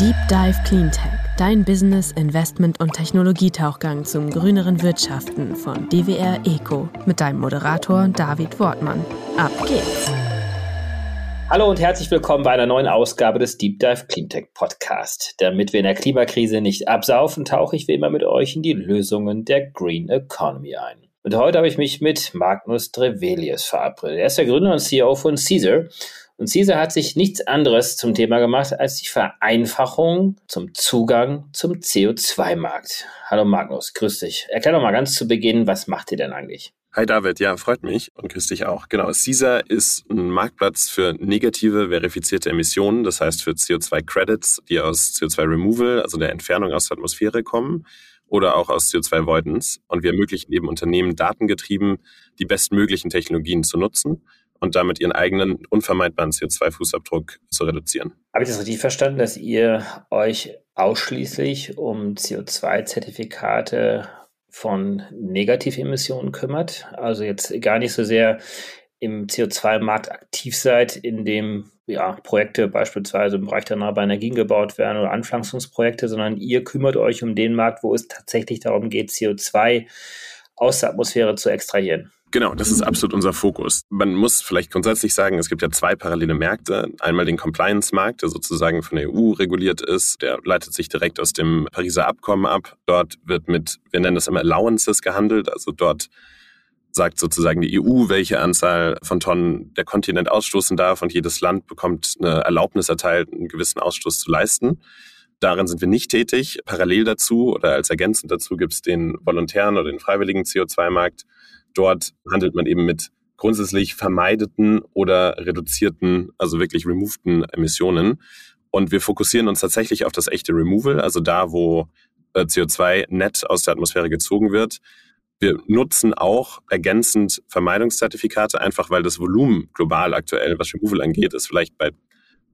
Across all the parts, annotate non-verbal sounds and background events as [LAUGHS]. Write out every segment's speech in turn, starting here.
Deep Dive Cleantech, dein Business, Investment und Technologietauchgang zum grüneren Wirtschaften von DWR Eco mit deinem Moderator David Wortmann. Ab geht's! Hallo und herzlich willkommen bei einer neuen Ausgabe des Deep Dive Cleantech Podcast. Damit wir in der Klimakrise nicht absaufen, tauche ich wie immer mit euch in die Lösungen der Green Economy ein. Und heute habe ich mich mit Magnus Drevelius verabredet. Er ist der Gründer und CEO von Caesar und Caesar hat sich nichts anderes zum Thema gemacht als die Vereinfachung zum Zugang zum CO2-Markt. Hallo Magnus, grüß dich. Erklär doch mal ganz zu Beginn, was macht ihr denn eigentlich? Hi David, ja, freut mich und grüß dich auch. Genau, Caesar ist ein Marktplatz für negative verifizierte Emissionen, das heißt für CO2-Credits, die aus CO2-Removal, also der Entfernung aus der Atmosphäre kommen oder auch aus CO2-Avoidance. Und wir ermöglichen eben Unternehmen datengetrieben die bestmöglichen Technologien zu nutzen und damit ihren eigenen unvermeidbaren CO2-Fußabdruck zu reduzieren. Habe ich das richtig verstanden, dass ihr euch ausschließlich um CO2-Zertifikate von Negativemissionen kümmert? Also jetzt gar nicht so sehr im CO2-Markt aktiv seid, in dem ja, Projekte beispielsweise im Bereich der erneuerbaren Energien gebaut werden oder Anpflanzungsprojekte, sondern ihr kümmert euch um den Markt, wo es tatsächlich darum geht, CO2 aus der Atmosphäre zu extrahieren. Genau, das ist absolut unser Fokus. Man muss vielleicht grundsätzlich sagen, es gibt ja zwei parallele Märkte. Einmal den Compliance-Markt, der sozusagen von der EU reguliert ist. Der leitet sich direkt aus dem Pariser Abkommen ab. Dort wird mit, wir nennen das immer Allowances gehandelt. Also dort sagt sozusagen die EU, welche Anzahl von Tonnen der Kontinent ausstoßen darf und jedes Land bekommt eine Erlaubnis erteilt, einen gewissen Ausstoß zu leisten. Darin sind wir nicht tätig. Parallel dazu oder als ergänzend dazu gibt es den volontären oder den freiwilligen CO2-Markt Dort handelt man eben mit grundsätzlich vermeideten oder reduzierten, also wirklich removeden Emissionen. Und wir fokussieren uns tatsächlich auf das echte Removal, also da, wo äh, CO2 nett aus der Atmosphäre gezogen wird. Wir nutzen auch ergänzend Vermeidungszertifikate, einfach weil das Volumen global aktuell, was Removal angeht, ist vielleicht bei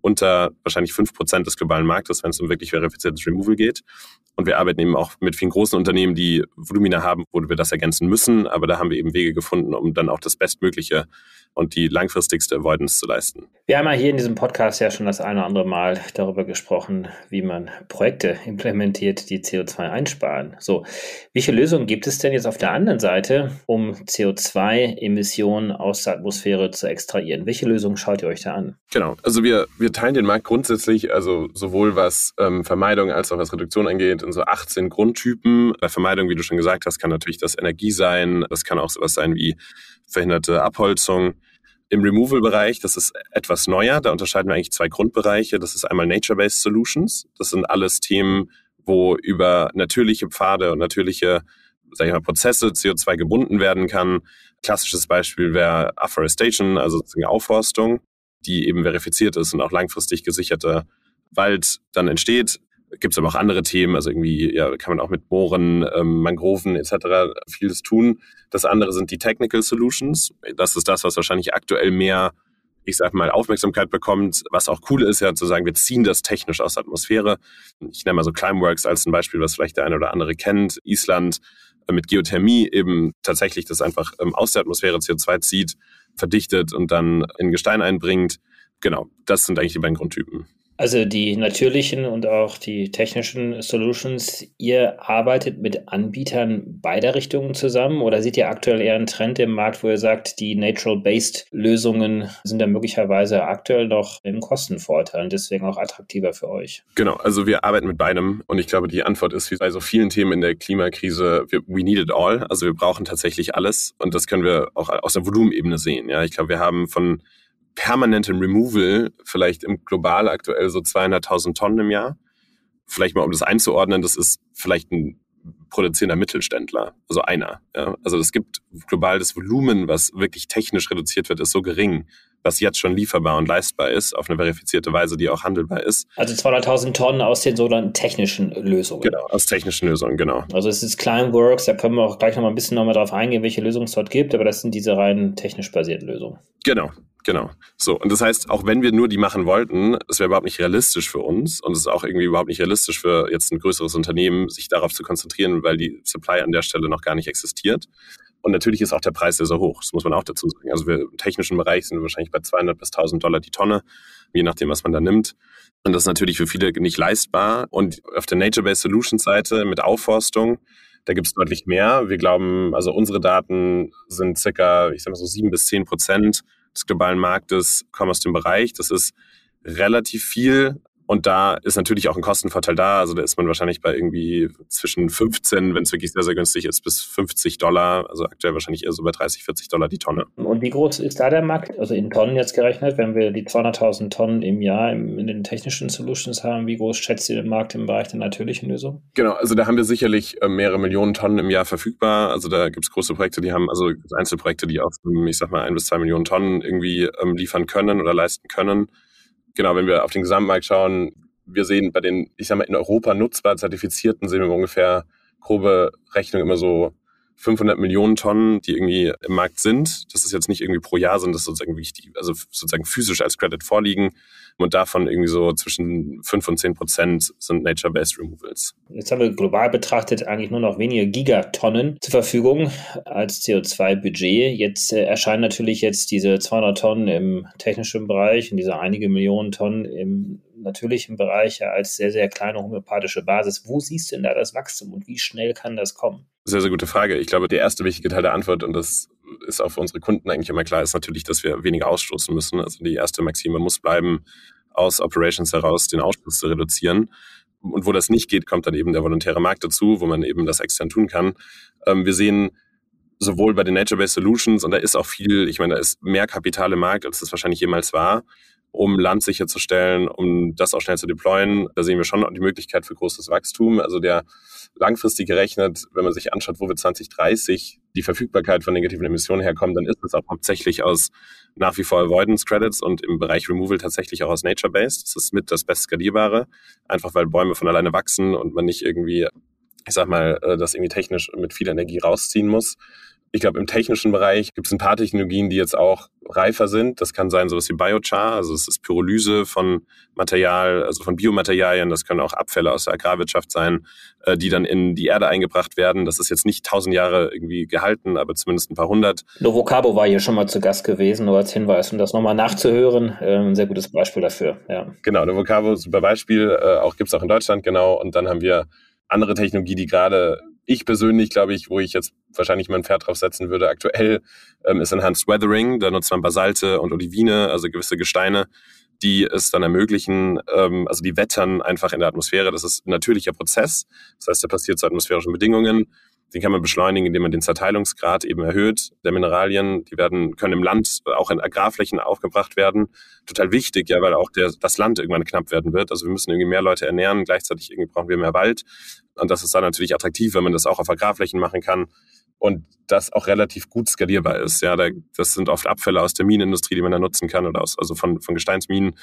unter wahrscheinlich fünf Prozent des globalen Marktes, wenn es um wirklich verifiziertes Removal geht. Und wir arbeiten eben auch mit vielen großen Unternehmen, die Volumina haben, wo wir das ergänzen müssen. Aber da haben wir eben Wege gefunden, um dann auch das Bestmögliche und die langfristigste Avoidance zu leisten. Wir haben ja hier in diesem Podcast ja schon das eine oder andere Mal darüber gesprochen, wie man Projekte implementiert, die CO2 einsparen. So, welche Lösungen gibt es denn jetzt auf der anderen Seite, um CO2-Emissionen aus der Atmosphäre zu extrahieren? Welche Lösungen schaut ihr euch da an? Genau, also wir, wir teilen den Markt grundsätzlich, also sowohl was ähm, Vermeidung als auch was Reduktion angeht, in so 18 Grundtypen. Bei Vermeidung, wie du schon gesagt hast, kann natürlich das Energie sein, das kann auch sowas sein wie verhinderte Abholzung. Im Removal-Bereich, das ist etwas neuer, da unterscheiden wir eigentlich zwei Grundbereiche. Das ist einmal Nature-Based Solutions. Das sind alles Themen, wo über natürliche Pfade und natürliche sag ich mal, Prozesse CO2 gebunden werden kann. Klassisches Beispiel wäre Afforestation, also Aufforstung, die eben verifiziert ist und auch langfristig gesicherter Wald dann entsteht. Gibt es aber auch andere Themen, also irgendwie ja, kann man auch mit Mooren, ähm, Mangroven etc. vieles tun. Das andere sind die Technical Solutions. Das ist das, was wahrscheinlich aktuell mehr, ich sag mal, Aufmerksamkeit bekommt. Was auch cool ist, ja zu sagen, wir ziehen das technisch aus der Atmosphäre. Ich nenne mal so Climeworks als ein Beispiel, was vielleicht der eine oder andere kennt. Island äh, mit Geothermie eben tatsächlich das einfach ähm, aus der Atmosphäre CO2 zieht, verdichtet und dann in Gestein einbringt. Genau, das sind eigentlich die beiden Grundtypen. Also die natürlichen und auch die technischen Solutions, ihr arbeitet mit Anbietern beider Richtungen zusammen oder seht ihr aktuell eher einen Trend im Markt, wo ihr sagt, die Natural-Based Lösungen sind da möglicherweise aktuell noch im Kostenvorteil und deswegen auch attraktiver für euch? Genau, also wir arbeiten mit beidem und ich glaube, die Antwort ist wie bei so vielen Themen in der Klimakrise, we need it all. Also wir brauchen tatsächlich alles und das können wir auch aus der Volumenebene sehen. Ja, ich glaube, wir haben von permanentem Removal vielleicht im global aktuell so 200.000 Tonnen im Jahr. Vielleicht mal, um das einzuordnen, das ist vielleicht ein produzierender Mittelständler, also einer. Ja. Also es gibt global das Volumen, was wirklich technisch reduziert wird, ist so gering, was jetzt schon lieferbar und leistbar ist, auf eine verifizierte Weise, die auch handelbar ist. Also 200.000 Tonnen aus den sogenannten technischen Lösungen. Genau, aus technischen Lösungen, genau. Also es ist Climeworks, da können wir auch gleich noch mal ein bisschen nochmal drauf eingehen, welche Lösungen es dort gibt, aber das sind diese rein technisch basierten Lösungen. Genau, Genau. So, und das heißt, auch wenn wir nur die machen wollten, es wäre überhaupt nicht realistisch für uns und es ist auch irgendwie überhaupt nicht realistisch für jetzt ein größeres Unternehmen, sich darauf zu konzentrieren, weil die Supply an der Stelle noch gar nicht existiert. Und natürlich ist auch der Preis sehr, sehr hoch. Das muss man auch dazu sagen. Also wir im technischen Bereich sind wir wahrscheinlich bei 200 bis 1000 Dollar die Tonne. je nachdem, was man da nimmt. Und das ist natürlich für viele nicht leistbar. Und auf der Nature-Based Solutions Seite mit Aufforstung, da gibt es deutlich mehr. Wir glauben, also unsere Daten sind circa, ich sag mal so sieben bis zehn Prozent des globalen Marktes kommen aus dem Bereich. Das ist relativ viel. Und da ist natürlich auch ein Kostenvorteil da. Also da ist man wahrscheinlich bei irgendwie zwischen 15, wenn es wirklich sehr, sehr günstig ist, bis 50 Dollar. Also aktuell wahrscheinlich eher so bei 30, 40 Dollar die Tonne. Und wie groß ist da der Markt? Also in Tonnen jetzt gerechnet, wenn wir die 200.000 Tonnen im Jahr in den technischen Solutions haben, wie groß schätzt ihr den Markt im Bereich der natürlichen Lösung? Genau, also da haben wir sicherlich äh, mehrere Millionen Tonnen im Jahr verfügbar. Also da gibt es große Projekte, die haben, also Einzelprojekte, die auf, ich sag mal, ein bis zwei Millionen Tonnen irgendwie ähm, liefern können oder leisten können genau, wenn wir auf den Gesamtmarkt schauen, wir sehen bei den, ich sag mal, in Europa nutzbar zertifizierten, sehen wir ungefähr grobe Rechnung immer so 500 Millionen Tonnen, die irgendwie im Markt sind. Das ist jetzt nicht irgendwie pro Jahr, sondern das ist sozusagen wirklich also sozusagen physisch als Credit vorliegen. Und davon irgendwie so zwischen 5 und 10 Prozent sind Nature-Based Removals. Jetzt haben wir global betrachtet eigentlich nur noch wenige Gigatonnen zur Verfügung als CO2-Budget. Jetzt äh, erscheinen natürlich jetzt diese 200 Tonnen im technischen Bereich und diese einige Millionen Tonnen im natürlichen Bereich ja als sehr, sehr kleine homöopathische Basis. Wo siehst du denn da das Wachstum und wie schnell kann das kommen? Sehr, sehr gute Frage. Ich glaube, der erste wichtige Teil der Antwort, und das ist auch für unsere Kunden eigentlich immer klar, ist natürlich, dass wir weniger ausstoßen müssen. Also die erste Maxime muss bleiben, aus Operations heraus den Ausstoß zu reduzieren. Und wo das nicht geht, kommt dann eben der volontäre Markt dazu, wo man eben das extern tun kann. Ähm, wir sehen sowohl bei den Nature-Based Solutions, und da ist auch viel, ich meine, da ist mehr Kapital im Markt, als das wahrscheinlich jemals war um Land sicherzustellen, um das auch schnell zu deployen. Da sehen wir schon die Möglichkeit für großes Wachstum. Also der langfristig gerechnet, wenn man sich anschaut, wo wir 2030 die Verfügbarkeit von negativen Emissionen herkommen, dann ist es auch hauptsächlich aus nach wie vor Avoidance Credits und im Bereich Removal tatsächlich auch aus Nature-Based. Das ist mit das best skalierbare, einfach weil Bäume von alleine wachsen und man nicht irgendwie ich sag mal, äh, das irgendwie technisch mit viel Energie rausziehen muss. Ich glaube, im technischen Bereich gibt es ein paar Technologien, die jetzt auch reifer sind. Das kann sein sowas wie Biochar, also es ist Pyrolyse von Material, also von Biomaterialien. Das können auch Abfälle aus der Agrarwirtschaft sein, äh, die dann in die Erde eingebracht werden. Das ist jetzt nicht tausend Jahre irgendwie gehalten, aber zumindest ein paar hundert. Novocabo war hier schon mal zu Gast gewesen, nur als Hinweis, um das nochmal nachzuhören. Ähm, ein sehr gutes Beispiel dafür. Ja. Genau, Novocabo, super Beispiel. Äh, auch gibt's auch in Deutschland, genau. Und dann haben wir andere Technologie, die gerade ich persönlich, glaube ich, wo ich jetzt wahrscheinlich mein Pferd drauf setzen würde, aktuell ähm, ist Enhanced Weathering. Da nutzt man Basalte und Olivine, also gewisse Gesteine, die es dann ermöglichen, ähm, also die wettern einfach in der Atmosphäre. Das ist ein natürlicher Prozess. Das heißt, der passiert zu atmosphärischen Bedingungen. Den kann man beschleunigen, indem man den Zerteilungsgrad eben erhöht der Mineralien. Die werden, können im Land auch in Agrarflächen aufgebracht werden. Total wichtig, ja, weil auch der, das Land irgendwann knapp werden wird. Also wir müssen irgendwie mehr Leute ernähren. Gleichzeitig irgendwie brauchen wir mehr Wald. Und das ist dann natürlich attraktiv, wenn man das auch auf Agrarflächen machen kann und das auch relativ gut skalierbar ist. Ja, da, das sind oft Abfälle aus der Minenindustrie, die man da nutzen kann oder aus, also von, von Gesteinsminen,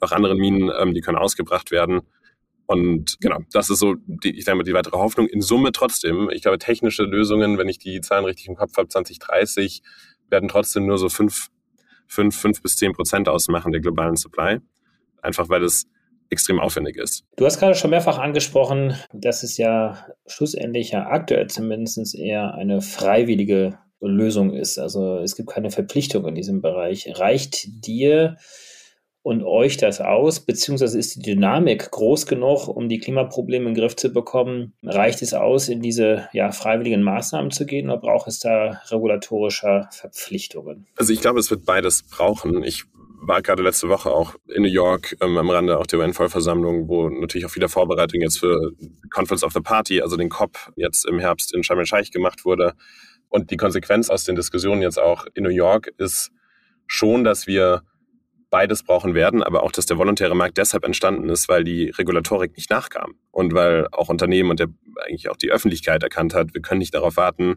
auch anderen Minen, ähm, die können ausgebracht werden. Und genau, das ist so, die, ich denke mal, die weitere Hoffnung. In Summe trotzdem, ich glaube, technische Lösungen, wenn ich die Zahlen richtig im Kopf habe, 2030, werden trotzdem nur so fünf, fünf, fünf bis zehn Prozent ausmachen der globalen Supply. Einfach weil es extrem aufwendig ist. Du hast gerade schon mehrfach angesprochen, dass es ja schlussendlich ja aktuell zumindest eher eine freiwillige Lösung ist. Also es gibt keine Verpflichtung in diesem Bereich. Reicht dir und euch das aus, beziehungsweise ist die Dynamik groß genug, um die Klimaprobleme in den Griff zu bekommen? Reicht es aus, in diese ja, freiwilligen Maßnahmen zu gehen oder braucht es da regulatorischer Verpflichtungen? Also ich glaube, es wird beides brauchen. Ich war gerade letzte Woche auch in New York ähm, am Rande auch der UN-Vollversammlung, wo natürlich auch viele Vorbereitungen jetzt für Conference of the Party, also den COP jetzt im Herbst in Sharm el-Sheikh gemacht wurde. Und die Konsequenz aus den Diskussionen jetzt auch in New York ist schon, dass wir beides brauchen werden, aber auch, dass der volontäre Markt deshalb entstanden ist, weil die Regulatorik nicht nachkam und weil auch Unternehmen und der, eigentlich auch die Öffentlichkeit erkannt hat, wir können nicht darauf warten,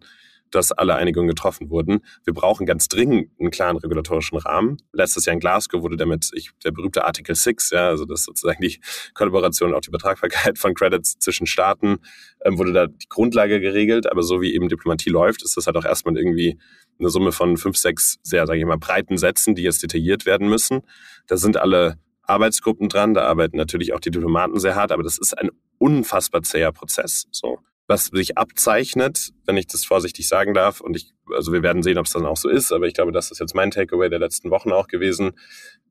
dass alle Einigungen getroffen wurden. Wir brauchen ganz dringend einen klaren regulatorischen Rahmen. Letztes Jahr in Glasgow wurde damit ich, der berühmte Artikel 6, ja, also das sozusagen die Kollaboration und auch die Betragbarkeit von Credits zwischen Staaten, ähm, wurde da die Grundlage geregelt. Aber so wie eben Diplomatie läuft, ist das halt auch erstmal irgendwie eine Summe von fünf, sechs sehr, sage ich mal, breiten Sätzen, die jetzt detailliert werden müssen. Da sind alle Arbeitsgruppen dran, da arbeiten natürlich auch die Diplomaten sehr hart, aber das ist ein unfassbar zäher Prozess. So. was sich abzeichnet, wenn ich das vorsichtig sagen darf, und ich, also wir werden sehen, ob es dann auch so ist, aber ich glaube, das ist jetzt mein Takeaway der letzten Wochen auch gewesen.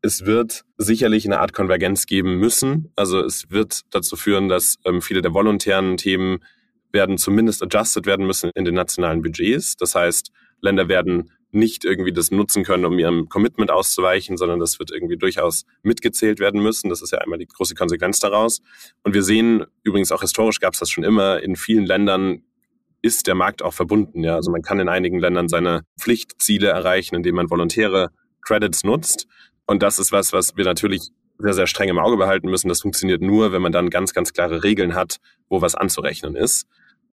Es wird sicherlich eine Art Konvergenz geben müssen. Also es wird dazu führen, dass ähm, viele der volontären Themen werden zumindest adjusted werden müssen in den nationalen Budgets. Das heißt, Länder werden nicht irgendwie das nutzen können, um ihrem Commitment auszuweichen, sondern das wird irgendwie durchaus mitgezählt werden müssen. Das ist ja einmal die große Konsequenz daraus. Und wir sehen, übrigens auch historisch gab es das schon immer, in vielen Ländern ist der Markt auch verbunden. Ja? Also man kann in einigen Ländern seine Pflichtziele erreichen, indem man volontäre Credits nutzt. Und das ist was, was wir natürlich sehr, sehr streng im Auge behalten müssen. Das funktioniert nur, wenn man dann ganz, ganz klare Regeln hat, wo was anzurechnen ist.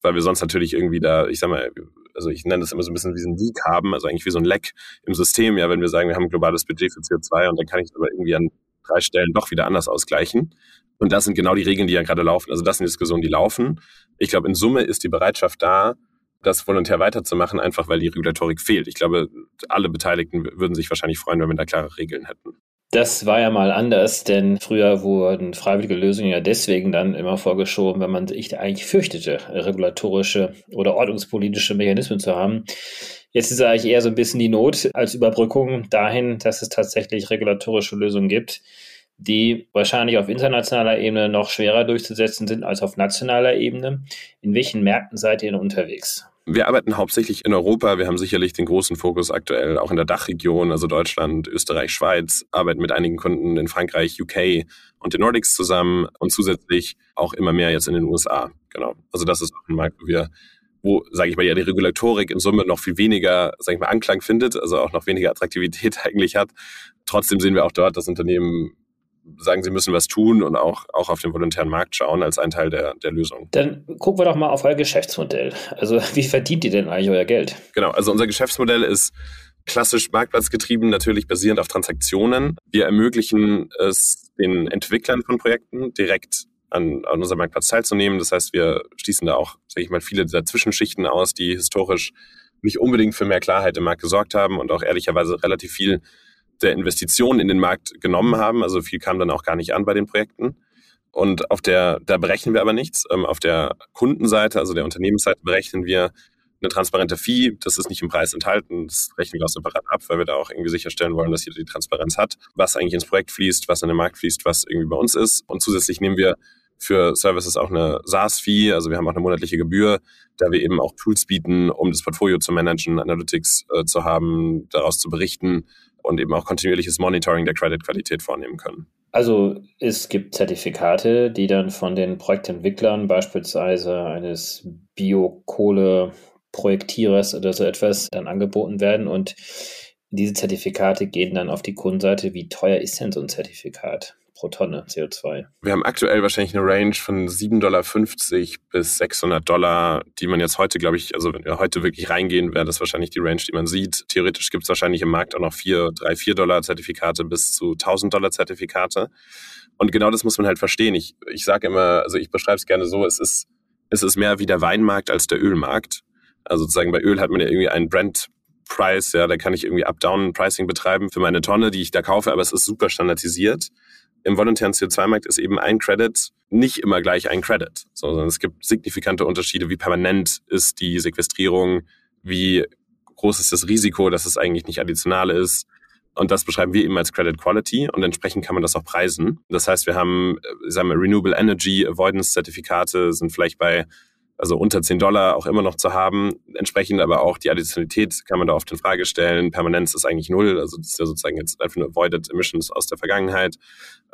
Weil wir sonst natürlich irgendwie da, ich sag mal, also ich nenne das immer so ein bisschen wie so ein Leak haben, also eigentlich wie so ein Leck im System, ja, wenn wir sagen, wir haben ein globales Budget für CO2 und dann kann ich es aber irgendwie an drei Stellen doch wieder anders ausgleichen. Und das sind genau die Regeln, die ja gerade laufen. Also das sind Diskussionen, die laufen. Ich glaube, in Summe ist die Bereitschaft da, das volontär weiterzumachen, einfach weil die Regulatorik fehlt. Ich glaube, alle Beteiligten würden sich wahrscheinlich freuen, wenn wir da klare Regeln hätten. Das war ja mal anders, denn früher wurden freiwillige Lösungen ja deswegen dann immer vorgeschoben, wenn man sich eigentlich fürchtete, regulatorische oder ordnungspolitische Mechanismen zu haben. Jetzt ist eigentlich eher so ein bisschen die Not als Überbrückung dahin, dass es tatsächlich regulatorische Lösungen gibt, die wahrscheinlich auf internationaler Ebene noch schwerer durchzusetzen sind als auf nationaler Ebene. In welchen Märkten seid ihr denn unterwegs? Wir arbeiten hauptsächlich in Europa. Wir haben sicherlich den großen Fokus aktuell auch in der Dachregion, also Deutschland, Österreich, Schweiz, arbeiten mit einigen Kunden in Frankreich, UK und den Nordics zusammen und zusätzlich auch immer mehr jetzt in den USA. Genau. Also das ist auch ein Markt, wo wir wo, sage ich mal, ja die Regulatorik in Summe noch viel weniger, sage ich mal, Anklang findet, also auch noch weniger Attraktivität [LAUGHS] eigentlich hat. Trotzdem sehen wir auch dort, dass Unternehmen sagen, sie müssen was tun und auch, auch auf den volontären Markt schauen als ein Teil der, der Lösung. Dann gucken wir doch mal auf euer Geschäftsmodell. Also [LAUGHS] wie verdient ihr denn eigentlich euer Geld? Genau, also unser Geschäftsmodell ist klassisch marktplatzgetrieben, natürlich basierend auf Transaktionen. Wir ermöglichen es den Entwicklern von Projekten direkt an, an unserem Marktplatz teilzunehmen. Das heißt, wir schließen da auch, sage ich mal, viele dieser Zwischenschichten aus, die historisch nicht unbedingt für mehr Klarheit im Markt gesorgt haben und auch ehrlicherweise relativ viel der Investitionen in den Markt genommen haben. Also viel kam dann auch gar nicht an bei den Projekten. Und auf der, da berechnen wir aber nichts. Ähm, auf der Kundenseite, also der Unternehmensseite, berechnen wir eine transparente Fee. Das ist nicht im Preis enthalten. Das rechnen wir auch separat ab, weil wir da auch irgendwie sicherstellen wollen, dass jeder die Transparenz hat, was eigentlich ins Projekt fließt, was in den Markt fließt, was irgendwie bei uns ist. Und zusätzlich nehmen wir für Services auch eine SaaS-Fee, also wir haben auch eine monatliche Gebühr, da wir eben auch Tools bieten, um das Portfolio zu managen, Analytics äh, zu haben, daraus zu berichten und eben auch kontinuierliches Monitoring der Credit-Qualität vornehmen können. Also es gibt Zertifikate, die dann von den Projektentwicklern beispielsweise eines Biokohle-Projektierers oder so etwas dann angeboten werden und diese Zertifikate gehen dann auf die Kundenseite. Wie teuer ist denn so ein Zertifikat? Pro Tonne CO2. Wir haben aktuell wahrscheinlich eine Range von 7,50 Dollar bis 600 Dollar, die man jetzt heute, glaube ich, also wenn wir heute wirklich reingehen, wäre das wahrscheinlich die Range, die man sieht. Theoretisch gibt es wahrscheinlich im Markt auch noch 4, 3, 4 Dollar Zertifikate bis zu 1000 Dollar Zertifikate. Und genau das muss man halt verstehen. Ich, ich sage immer, also ich beschreibe es gerne so, es ist, es ist mehr wie der Weinmarkt als der Ölmarkt. Also sozusagen bei Öl hat man ja irgendwie einen Brent Price, ja, da kann ich irgendwie Up-Down-Pricing betreiben für meine Tonne, die ich da kaufe, aber es ist super standardisiert im volontären CO2-Markt ist eben ein Credit nicht immer gleich ein Credit, sondern es gibt signifikante Unterschiede, wie permanent ist die Sequestrierung, wie groß ist das Risiko, dass es eigentlich nicht additional ist. Und das beschreiben wir eben als Credit Quality und entsprechend kann man das auch preisen. Das heißt, wir haben, äh, sagen wir, Renewable Energy Avoidance Zertifikate sind vielleicht bei also unter 10 Dollar auch immer noch zu haben. Entsprechend aber auch die Additionalität kann man da oft in Frage stellen. Permanenz ist eigentlich null, also das ist ja sozusagen jetzt einfach nur Avoided Emissions aus der Vergangenheit.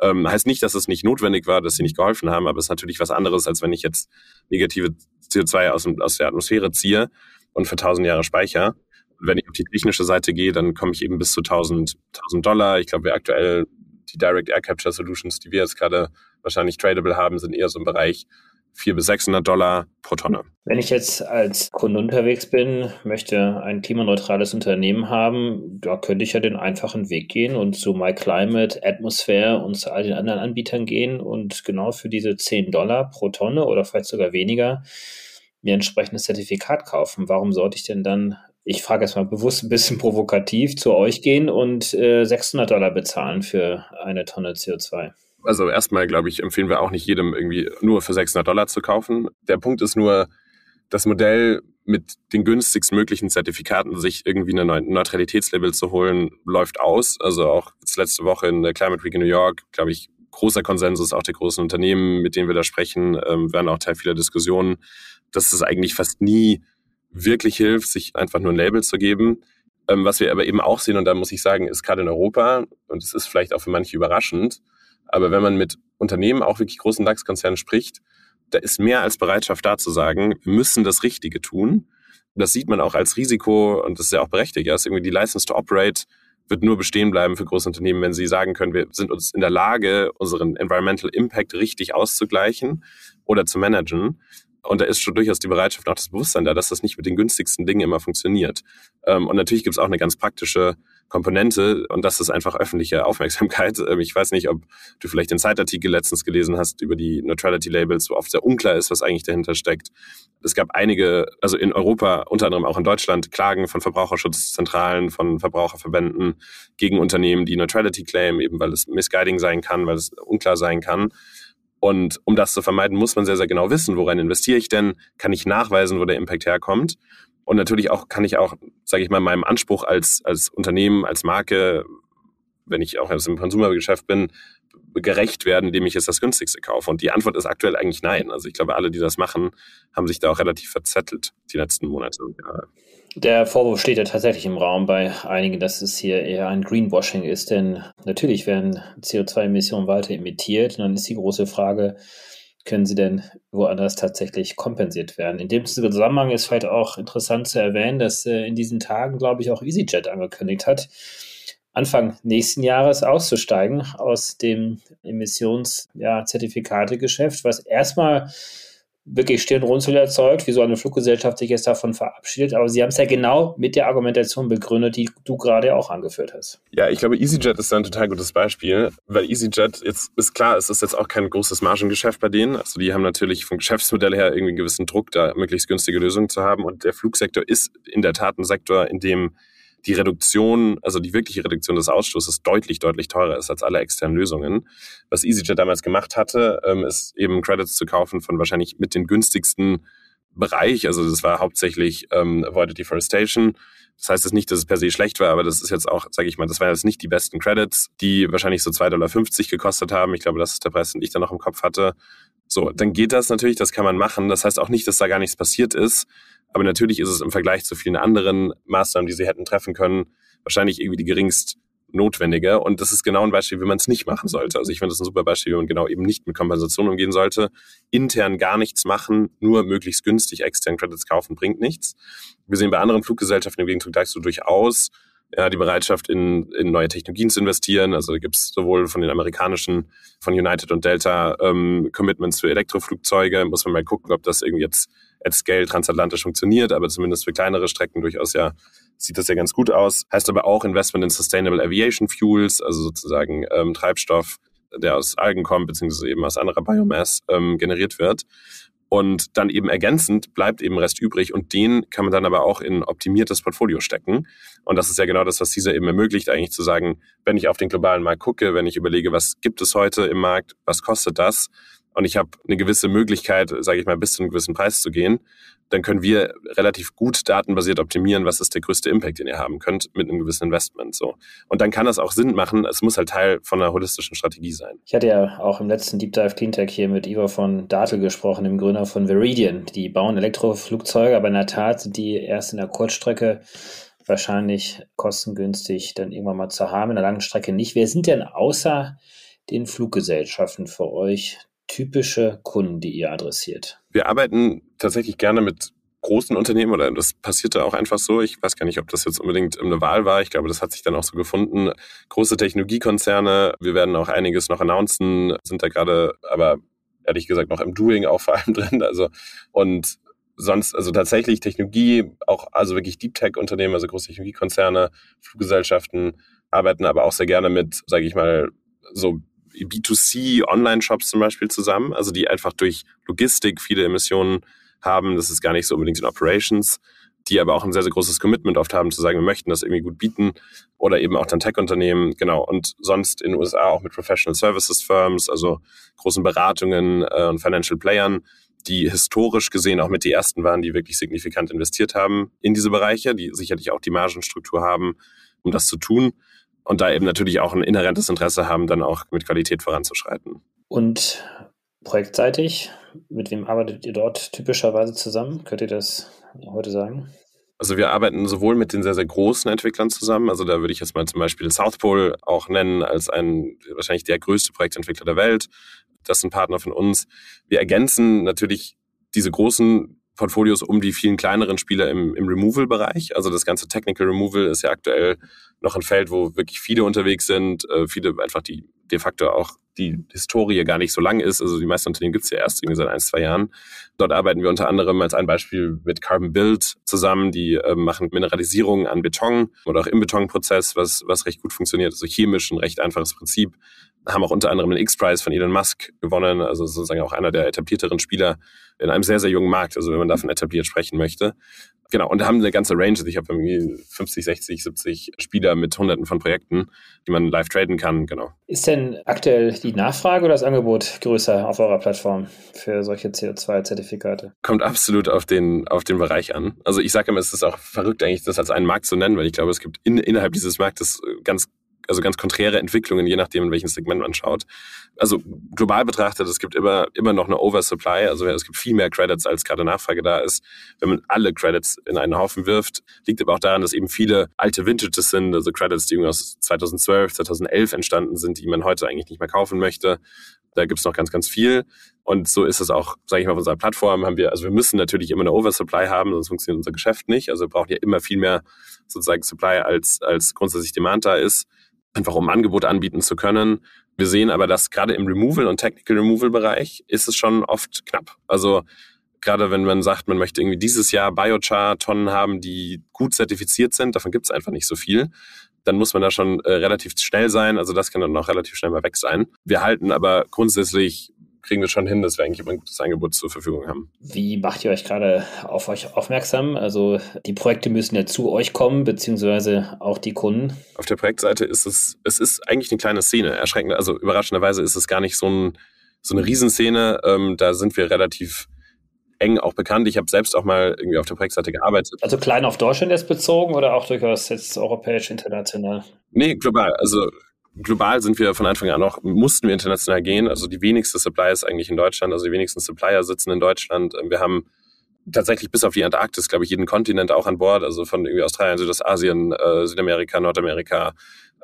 Ähm, heißt nicht, dass es nicht notwendig war, dass sie nicht geholfen haben, aber es ist natürlich was anderes, als wenn ich jetzt negative CO2 aus, aus der Atmosphäre ziehe und für 1000 Jahre speicher. wenn ich auf die technische Seite gehe, dann komme ich eben bis zu 1000, 1000 Dollar. Ich glaube, wir aktuell die Direct Air Capture Solutions, die wir jetzt gerade wahrscheinlich tradable haben, sind eher so im Bereich 400 bis 600 Dollar pro Tonne. Wenn ich jetzt als Kunde unterwegs bin, möchte ein klimaneutrales Unternehmen haben, da könnte ich ja den einfachen Weg gehen und zu MyClimate, Atmosphere und zu all den anderen Anbietern gehen und genau für diese 10 Dollar pro Tonne oder vielleicht sogar weniger mir entsprechendes Zertifikat kaufen. Warum sollte ich denn dann ich frage jetzt mal bewusst ein bisschen [LAUGHS] provokativ, zu euch gehen und äh, 600 Dollar bezahlen für eine Tonne CO2? Also erstmal, glaube ich, empfehlen wir auch nicht jedem irgendwie nur für 600 Dollar zu kaufen. Der Punkt ist nur, das Modell mit den günstigsten möglichen Zertifikaten sich irgendwie eine Neutralitätslabel zu holen, läuft aus. Also auch letzte Woche in der Climate Week in New York, glaube ich, großer Konsensus auch der großen Unternehmen, mit denen wir da sprechen, ähm, werden auch Teil vieler Diskussionen, dass es eigentlich fast nie wirklich hilft, sich einfach nur ein Label zu geben. Ähm, was wir aber eben auch sehen, und da muss ich sagen, ist gerade in Europa, und es ist vielleicht auch für manche überraschend, aber wenn man mit Unternehmen, auch wirklich großen DAX-Konzernen spricht, da ist mehr als Bereitschaft da zu sagen, wir müssen das Richtige tun. Das sieht man auch als Risiko und das ist ja auch berechtigt. Ja, ist irgendwie die License to Operate wird nur bestehen bleiben für große Unternehmen, wenn sie sagen können, wir sind uns in der Lage, unseren Environmental Impact richtig auszugleichen oder zu managen. Und da ist schon durchaus die Bereitschaft, auch das Bewusstsein da, dass das nicht mit den günstigsten Dingen immer funktioniert. Ähm, und natürlich gibt es auch eine ganz praktische Komponente und das ist einfach öffentliche Aufmerksamkeit. Ähm, ich weiß nicht, ob du vielleicht den Zeitartikel letztens gelesen hast über die Neutrality Labels, wo oft sehr unklar ist, was eigentlich dahinter steckt. Es gab einige, also in Europa, unter anderem auch in Deutschland, Klagen von Verbraucherschutzzentralen, von Verbraucherverbänden gegen Unternehmen, die Neutrality claim, eben weil es misguiding sein kann, weil es unklar sein kann. Und um das zu vermeiden, muss man sehr, sehr genau wissen, woran investiere ich denn? Kann ich nachweisen, wo der Impact herkommt? Und natürlich auch kann ich auch, sage ich mal, meinem Anspruch als, als Unternehmen, als Marke, wenn ich auch im Konsumergeschäft bin, gerecht werden, indem ich jetzt das günstigste kaufe? Und die Antwort ist aktuell eigentlich nein. Also ich glaube, alle, die das machen, haben sich da auch relativ verzettelt die letzten Monate und. Der Vorwurf steht ja tatsächlich im Raum bei einigen, dass es hier eher ein Greenwashing ist, denn natürlich werden CO2-Emissionen weiter emittiert. Und dann ist die große Frage, können sie denn woanders tatsächlich kompensiert werden? In dem Zusammenhang ist vielleicht auch interessant zu erwähnen, dass äh, in diesen Tagen, glaube ich, auch EasyJet angekündigt hat, Anfang nächsten Jahres auszusteigen aus dem Emissionszertifikategeschäft, ja, was erstmal wirklich Stirnrunzel erzeugt, wie so eine Fluggesellschaft sich jetzt davon verabschiedet. Aber Sie haben es ja genau mit der Argumentation begründet, die du gerade auch angeführt hast. Ja, ich glaube, EasyJet ist da ein total gutes Beispiel, weil EasyJet jetzt ist klar, es ist jetzt auch kein großes Margengeschäft bei denen. Also die haben natürlich vom Geschäftsmodell her irgendwie einen gewissen Druck, da möglichst günstige Lösungen zu haben. Und der Flugsektor ist in der Tat ein Sektor, in dem die Reduktion, also die wirkliche Reduktion des Ausstoßes deutlich, deutlich teurer ist als alle externen Lösungen. Was EasyJet damals gemacht hatte, ähm, ist eben Credits zu kaufen von wahrscheinlich mit den günstigsten Bereich. Also das war hauptsächlich ähm, Avoided Deforestation. Das heißt jetzt nicht, dass es per se schlecht war, aber das ist jetzt auch, sage ich mal, das waren jetzt nicht die besten Credits, die wahrscheinlich so 2,50 Dollar gekostet haben. Ich glaube, das ist der Preis, den ich da noch im Kopf hatte. So, dann geht das natürlich, das kann man machen. Das heißt auch nicht, dass da gar nichts passiert ist. Aber natürlich ist es im Vergleich zu vielen anderen Maßnahmen, die sie hätten treffen können, wahrscheinlich irgendwie die geringst notwendige. Und das ist genau ein Beispiel, wie man es nicht machen sollte. Also ich finde das ein super Beispiel, wie man genau eben nicht mit Kompensation umgehen sollte. Intern gar nichts machen, nur möglichst günstig extern Credits kaufen, bringt nichts. Wir sehen bei anderen Fluggesellschaften im Gegenzug dazu durchaus ja, die Bereitschaft, in, in neue Technologien zu investieren. Also da gibt es sowohl von den amerikanischen, von United und Delta ähm, Commitments für Elektroflugzeuge. Muss man mal gucken, ob das irgendwie jetzt at scale transatlantisch funktioniert, aber zumindest für kleinere Strecken durchaus ja sieht das ja ganz gut aus. Heißt aber auch Investment in Sustainable Aviation Fuels, also sozusagen ähm, Treibstoff, der aus Algen kommt, beziehungsweise eben aus anderer Biomass ähm, generiert wird. Und dann eben ergänzend bleibt eben Rest übrig und den kann man dann aber auch in optimiertes Portfolio stecken. Und das ist ja genau das, was dieser eben ermöglicht, eigentlich zu sagen, wenn ich auf den globalen Markt gucke, wenn ich überlege, was gibt es heute im Markt, was kostet das, und ich habe eine gewisse Möglichkeit, sage ich mal, bis zu einem gewissen Preis zu gehen, dann können wir relativ gut datenbasiert optimieren, was ist der größte Impact, den ihr haben könnt mit einem gewissen Investment. So. Und dann kann das auch Sinn machen. Es muss halt Teil von einer holistischen Strategie sein. Ich hatte ja auch im letzten Deep Dive Cleantech hier mit Ivo von Datel gesprochen, dem Gründer von Veridian. Die bauen Elektroflugzeuge, aber in der Tat sind die erst in der Kurzstrecke wahrscheinlich kostengünstig dann irgendwann mal zu haben, in der langen Strecke nicht. Wer sind denn außer den Fluggesellschaften für euch typische Kunden, die ihr adressiert? Wir arbeiten tatsächlich gerne mit großen Unternehmen oder das passierte auch einfach so. Ich weiß gar nicht, ob das jetzt unbedingt eine Wahl war. Ich glaube, das hat sich dann auch so gefunden. Große Technologiekonzerne, wir werden auch einiges noch announcen, sind da gerade aber ehrlich gesagt noch im Doing auch vor allem [LAUGHS] drin. Also und sonst, also tatsächlich Technologie, auch also wirklich Deep Tech Unternehmen, also große Technologiekonzerne, Fluggesellschaften arbeiten aber auch sehr gerne mit, sage ich mal, so B2C-Online-Shops zum Beispiel zusammen, also die einfach durch Logistik viele Emissionen haben. Das ist gar nicht so unbedingt in Operations, die aber auch ein sehr, sehr großes Commitment oft haben, zu sagen, wir möchten das irgendwie gut bieten. Oder eben auch dann Tech-Unternehmen, genau. Und sonst in den USA auch mit Professional Services Firms, also großen Beratungen äh, und Financial Playern, die historisch gesehen auch mit die ersten waren, die wirklich signifikant investiert haben in diese Bereiche, die sicherlich auch die Margenstruktur haben, um das zu tun und da eben natürlich auch ein inhärentes Interesse haben, dann auch mit Qualität voranzuschreiten. Und projektseitig, mit wem arbeitet ihr dort typischerweise zusammen? Könnt ihr das heute sagen? Also wir arbeiten sowohl mit den sehr, sehr großen Entwicklern zusammen. Also da würde ich jetzt mal zum Beispiel South Pole auch nennen als ein wahrscheinlich der größte Projektentwickler der Welt. Das ist ein Partner von uns. Wir ergänzen natürlich diese großen Portfolios um die vielen kleineren Spieler im, im Removal-Bereich. Also das ganze Technical Removal ist ja aktuell noch ein Feld, wo wirklich viele unterwegs sind, äh, viele einfach die de facto auch die Historie gar nicht so lang ist. Also die meisten Unternehmen gibt es ja erst irgendwie seit ein, zwei Jahren. Dort arbeiten wir unter anderem als ein Beispiel mit Carbon Build zusammen. Die äh, machen Mineralisierung an Beton oder auch im Betonprozess, was, was recht gut funktioniert. Also chemisch ein recht einfaches Prinzip haben auch unter anderem den X-Prize von Elon Musk gewonnen, also sozusagen auch einer der etablierteren Spieler in einem sehr, sehr jungen Markt, also wenn man davon etabliert sprechen möchte. Genau, und haben eine ganze Range. Also ich habe irgendwie 50, 60, 70 Spieler mit hunderten von Projekten, die man live traden kann, genau. Ist denn aktuell die Nachfrage oder das Angebot größer auf eurer Plattform für solche CO2-Zertifikate? Kommt absolut auf den, auf den Bereich an. Also ich sage immer, es ist auch verrückt eigentlich, das als einen Markt zu nennen, weil ich glaube, es gibt in, innerhalb dieses Marktes ganz also ganz konträre Entwicklungen, je nachdem, in welchem Segment man schaut. Also global betrachtet, es gibt immer, immer noch eine Oversupply, also es gibt viel mehr Credits, als gerade Nachfrage da ist. Wenn man alle Credits in einen Haufen wirft, liegt aber auch daran, dass eben viele alte Vintages sind, also Credits, die aus 2012, 2011 entstanden sind, die man heute eigentlich nicht mehr kaufen möchte. Da gibt's noch ganz, ganz viel. Und so ist es auch, sage ich mal, auf unserer Plattform haben wir, also wir müssen natürlich immer eine Oversupply haben, sonst funktioniert unser Geschäft nicht. Also wir brauchen ja immer viel mehr sozusagen Supply, als, als grundsätzlich Demand da ist einfach um Angebote anbieten zu können. Wir sehen aber, dass gerade im Removal und Technical Removal Bereich ist es schon oft knapp. Also gerade wenn man sagt, man möchte irgendwie dieses Jahr Biochar-Tonnen haben, die gut zertifiziert sind, davon gibt es einfach nicht so viel. Dann muss man da schon äh, relativ schnell sein. Also das kann dann auch relativ schnell mal weg sein. Wir halten aber grundsätzlich kriegen wir schon hin, dass wir eigentlich immer ein gutes Angebot zur Verfügung haben. Wie macht ihr euch gerade auf euch aufmerksam? Also die Projekte müssen ja zu euch kommen, beziehungsweise auch die Kunden. Auf der Projektseite ist es, es ist eigentlich eine kleine Szene. Erschreckend, also überraschenderweise ist es gar nicht so, ein, so eine Riesenszene. Ähm, da sind wir relativ eng auch bekannt. Ich habe selbst auch mal irgendwie auf der Projektseite gearbeitet. Also klein auf Deutschland jetzt bezogen oder auch durchaus jetzt europäisch, international? Nee, global. Also global sind wir von Anfang an auch, mussten wir international gehen. Also die wenigste Supply ist eigentlich in Deutschland, also die wenigsten Supplier sitzen in Deutschland. Wir haben tatsächlich bis auf die Antarktis, glaube ich, jeden Kontinent auch an Bord, also von irgendwie Australien, Südostasien, äh, Südamerika, Nordamerika,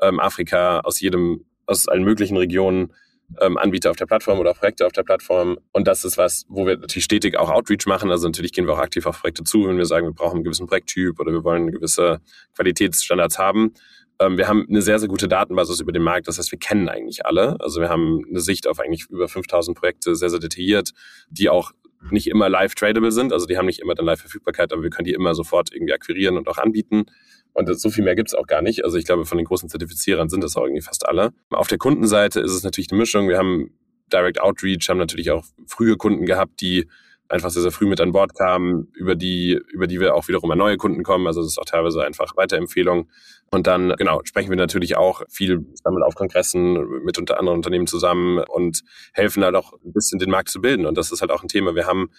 ähm, Afrika, aus jedem, aus allen möglichen Regionen ähm, Anbieter auf der Plattform oder Projekte auf der Plattform. Und das ist was, wo wir natürlich stetig auch Outreach machen. Also natürlich gehen wir auch aktiv auf Projekte zu, wenn wir sagen, wir brauchen einen gewissen Projekttyp oder wir wollen gewisse Qualitätsstandards haben. Ähm, wir haben eine sehr, sehr gute Datenbasis über den Markt. Das heißt, wir kennen eigentlich alle. Also wir haben eine Sicht auf eigentlich über 5000 Projekte, sehr, sehr detailliert, die auch nicht immer live tradable sind. Also die haben nicht immer dann live Verfügbarkeit, aber wir können die immer sofort irgendwie akquirieren und auch anbieten. Und so viel mehr gibt's auch gar nicht. Also ich glaube, von den großen Zertifizierern sind das auch irgendwie fast alle. Auf der Kundenseite ist es natürlich eine Mischung. Wir haben Direct Outreach, haben natürlich auch frühe Kunden gehabt, die einfach sehr, sehr früh mit an Bord kamen, über die, über die wir auch wiederum an neue Kunden kommen. Also das ist auch teilweise einfach Weiterempfehlung. Und dann, genau, sprechen wir natürlich auch viel damit auf Kongressen mit unter anderen Unternehmen zusammen und helfen halt auch ein bisschen den Markt zu bilden. Und das ist halt auch ein Thema. Wir haben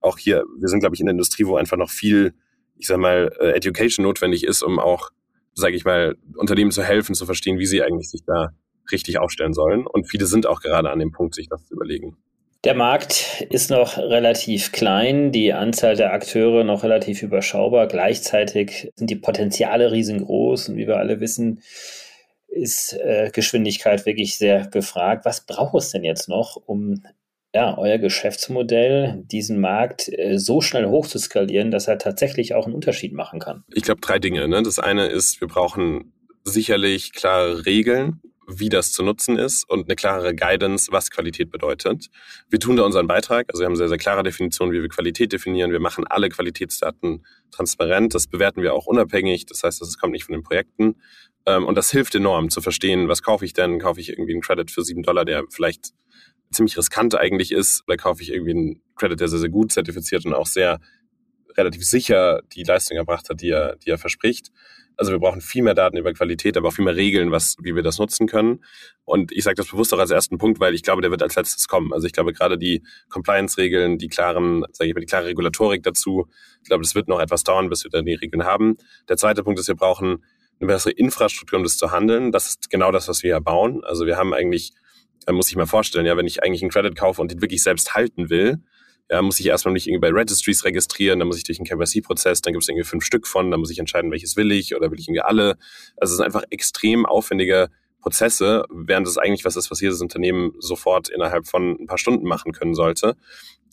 auch hier, wir sind, glaube ich, in der Industrie, wo einfach noch viel, ich sag mal, äh, Education notwendig ist, um auch, sage ich mal, Unternehmen zu helfen, zu verstehen, wie sie eigentlich sich da richtig aufstellen sollen. Und viele sind auch gerade an dem Punkt, sich das zu überlegen. Der Markt ist noch relativ klein, die Anzahl der Akteure noch relativ überschaubar. Gleichzeitig sind die Potenziale riesengroß und wie wir alle wissen, ist äh, Geschwindigkeit wirklich sehr gefragt. Was braucht es denn jetzt noch, um ja, euer Geschäftsmodell, diesen Markt äh, so schnell hoch zu skalieren, dass er tatsächlich auch einen Unterschied machen kann? Ich glaube, drei Dinge. Ne? Das eine ist, wir brauchen sicherlich klare Regeln wie das zu nutzen ist und eine klarere Guidance, was Qualität bedeutet. Wir tun da unseren Beitrag. Also wir haben sehr, sehr klare Definitionen, wie wir Qualität definieren. Wir machen alle Qualitätsdaten transparent. Das bewerten wir auch unabhängig. Das heißt, das kommt nicht von den Projekten. Ähm, und das hilft enorm zu verstehen, was kaufe ich denn? Kaufe ich irgendwie einen Credit für sieben Dollar, der vielleicht ziemlich riskant eigentlich ist? Oder kaufe ich irgendwie einen Credit, der sehr, sehr gut zertifiziert und auch sehr relativ sicher die Leistung erbracht hat, die er, die er verspricht. Also wir brauchen viel mehr Daten über Qualität, aber auch viel mehr Regeln, was, wie wir das nutzen können. Und ich sage das bewusst auch als ersten Punkt, weil ich glaube, der wird als letztes kommen. Also ich glaube gerade die Compliance-Regeln, die klaren, sage ich mal, die klare Regulatorik dazu, ich glaube, das wird noch etwas dauern, bis wir dann die Regeln haben. Der zweite Punkt ist, wir brauchen eine bessere Infrastruktur, um das zu handeln. Das ist genau das, was wir hier bauen. Also wir haben eigentlich, da muss ich mal vorstellen, ja, wenn ich eigentlich einen Credit kaufe und den wirklich selbst halten will, ja, muss ich erstmal nicht irgendwie bei Registries registrieren, dann muss ich durch einen KYC-Prozess, dann gibt es irgendwie fünf Stück von, dann muss ich entscheiden, welches will ich oder will ich irgendwie alle. Also es sind einfach extrem aufwendige Prozesse, während es eigentlich was ist, was jedes Unternehmen sofort innerhalb von ein paar Stunden machen können sollte.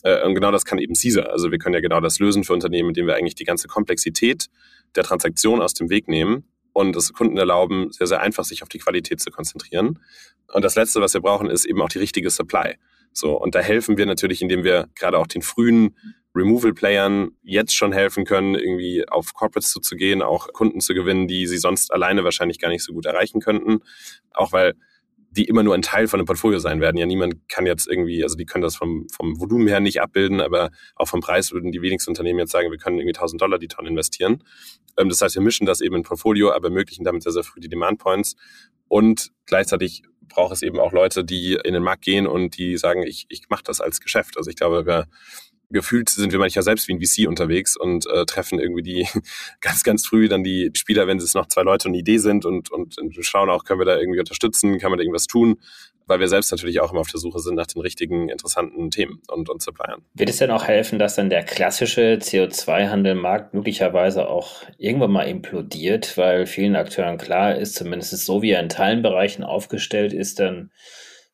Äh, und genau das kann eben Caesar. Also wir können ja genau das lösen für Unternehmen, indem wir eigentlich die ganze Komplexität der Transaktion aus dem Weg nehmen und es Kunden erlauben, sehr, sehr einfach sich auf die Qualität zu konzentrieren. Und das Letzte, was wir brauchen, ist eben auch die richtige Supply. So, und da helfen wir natürlich, indem wir gerade auch den frühen Removal-Playern jetzt schon helfen können, irgendwie auf Corporates zuzugehen, auch Kunden zu gewinnen, die sie sonst alleine wahrscheinlich gar nicht so gut erreichen könnten. Auch weil die immer nur ein Teil von einem Portfolio sein werden. Ja, niemand kann jetzt irgendwie, also die können das vom, vom Volumen her nicht abbilden, aber auch vom Preis würden die wenigsten Unternehmen jetzt sagen, wir können irgendwie 1000 Dollar die Tonne investieren. Ähm, das heißt, wir mischen das eben in Portfolio, aber ermöglichen damit sehr, sehr früh die Demand Points. Und gleichzeitig braucht es eben auch Leute, die in den Markt gehen und die sagen, ich, ich mache das als Geschäft. Also ich glaube, wir gefühlt sind wir manchmal selbst wie ein VC unterwegs und äh, treffen irgendwie die [LAUGHS] ganz, ganz früh dann die Spieler, wenn es noch zwei Leute und eine Idee sind und, und, schauen auch, können wir da irgendwie unterstützen, kann man da irgendwas tun, weil wir selbst natürlich auch immer auf der Suche sind nach den richtigen, interessanten Themen und, und Suppliern. Wird es denn auch helfen, dass dann der klassische CO2-Handelmarkt möglicherweise auch irgendwann mal implodiert, weil vielen Akteuren klar ist, zumindest so wie er in Teilenbereichen aufgestellt ist, dann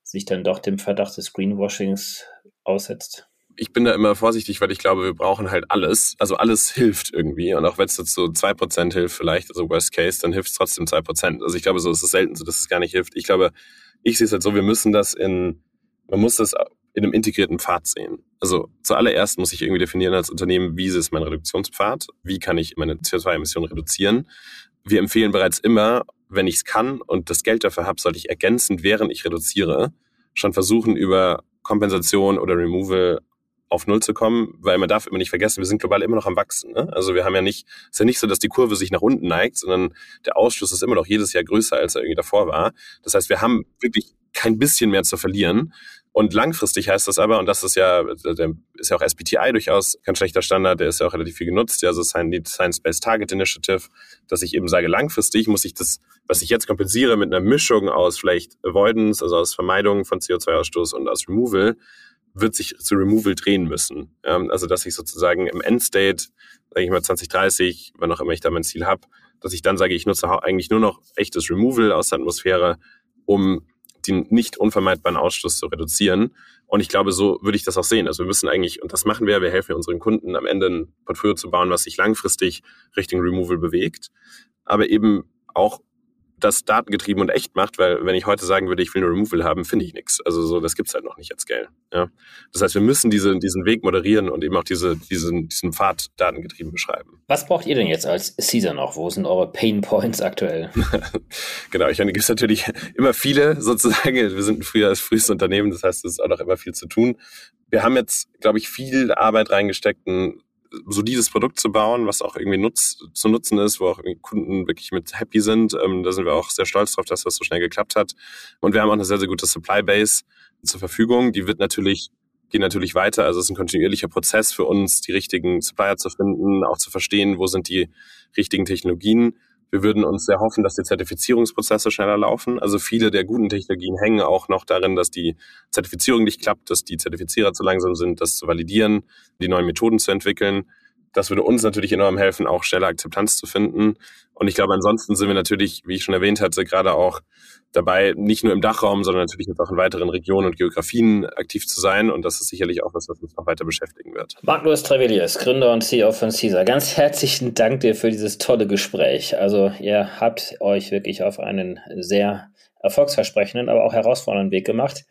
sich dann doch dem Verdacht des Greenwashings aussetzt? Ich bin da immer vorsichtig, weil ich glaube, wir brauchen halt alles. Also alles hilft irgendwie. Und auch wenn es so zwei Prozent hilft vielleicht, also Worst Case, dann hilft es trotzdem zwei Prozent. Also ich glaube, so ist es selten so, dass es gar nicht hilft. Ich glaube, ich sehe es halt so, wir müssen das in, man muss das in einem integrierten Pfad sehen. Also zuallererst muss ich irgendwie definieren als Unternehmen, wie ist mein Reduktionspfad? Wie kann ich meine CO2-Emissionen reduzieren? Wir empfehlen bereits immer, wenn ich es kann und das Geld dafür habe, sollte ich ergänzend, während ich reduziere, schon versuchen, über Kompensation oder Removal auf Null zu kommen, weil man darf immer nicht vergessen, wir sind global immer noch am Wachsen. Ne? Also wir haben ja nicht, es ist ja nicht so, dass die Kurve sich nach unten neigt, sondern der Ausstoß ist immer noch jedes Jahr größer, als er irgendwie davor war. Das heißt, wir haben wirklich kein bisschen mehr zu verlieren. Und langfristig heißt das aber, und das ist ja, der ist ja auch SBTI durchaus kein schlechter Standard, der ist ja auch relativ viel genutzt, ja, also Science-Based Target Initiative, dass ich eben sage, langfristig muss ich das, was ich jetzt kompensiere mit einer Mischung aus vielleicht Avoidance, also aus Vermeidung von CO2-Ausstoß und aus Removal, wird sich zu Removal drehen müssen. Ja, also dass ich sozusagen im Endstate, sage ich mal 2030, wann auch immer ich da mein Ziel habe, dass ich dann sage, ich nutze eigentlich nur noch echtes Removal aus der Atmosphäre, um den nicht unvermeidbaren Ausstoß zu reduzieren. Und ich glaube, so würde ich das auch sehen. Also wir müssen eigentlich, und das machen wir, wir helfen unseren Kunden am Ende ein Portfolio zu bauen, was sich langfristig Richtung Removal bewegt, aber eben auch das datengetrieben und echt macht, weil wenn ich heute sagen würde, ich will eine Removal haben, finde ich nichts. Also so, das gibt's halt noch nicht at scale. Ja? Das heißt, wir müssen diese, diesen Weg moderieren und eben auch diese, diesen, diesen Pfad datengetrieben beschreiben. Was braucht ihr denn jetzt als Caesar noch? Wo sind eure Pain Points aktuell? [LAUGHS] genau, ich meine, gibt natürlich immer viele sozusagen. Wir sind ein früher, das früheste Unternehmen, das heißt, es ist auch noch immer viel zu tun. Wir haben jetzt, glaube ich, viel Arbeit reingesteckt, ein solides Produkt zu bauen, was auch irgendwie nutz, zu nutzen ist, wo auch Kunden wirklich mit happy sind. Ähm, da sind wir auch sehr stolz drauf, dass das so schnell geklappt hat. Und wir haben auch eine sehr, sehr gute Supply Base zur Verfügung. Die wird natürlich geht natürlich weiter. Also es ist ein kontinuierlicher Prozess für uns, die richtigen Supplier zu finden, auch zu verstehen, wo sind die richtigen Technologien. Wir würden uns sehr hoffen, dass die Zertifizierungsprozesse schneller laufen. Also viele der guten Technologien hängen auch noch darin, dass die Zertifizierung nicht klappt, dass die Zertifizierer zu langsam sind, das zu validieren, die neuen Methoden zu entwickeln. Das würde uns natürlich enorm helfen, auch schneller Akzeptanz zu finden. Und ich glaube, ansonsten sind wir natürlich, wie ich schon erwähnt hatte, gerade auch dabei, nicht nur im Dachraum, sondern natürlich jetzt auch in weiteren Regionen und Geografien aktiv zu sein. Und das ist sicherlich auch was, was uns noch weiter beschäftigen wird. Marc-Louis Trevelius, Gründer und CEO von CISA. Ganz herzlichen Dank dir für dieses tolle Gespräch. Also ihr habt euch wirklich auf einen sehr erfolgsversprechenden, aber auch herausfordernden Weg gemacht.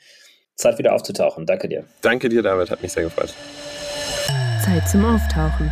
Zeit wieder aufzutauchen. Danke dir. Danke dir, David. Hat mich sehr gefreut. Zeit zum Auftauchen.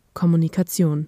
Kommunikation.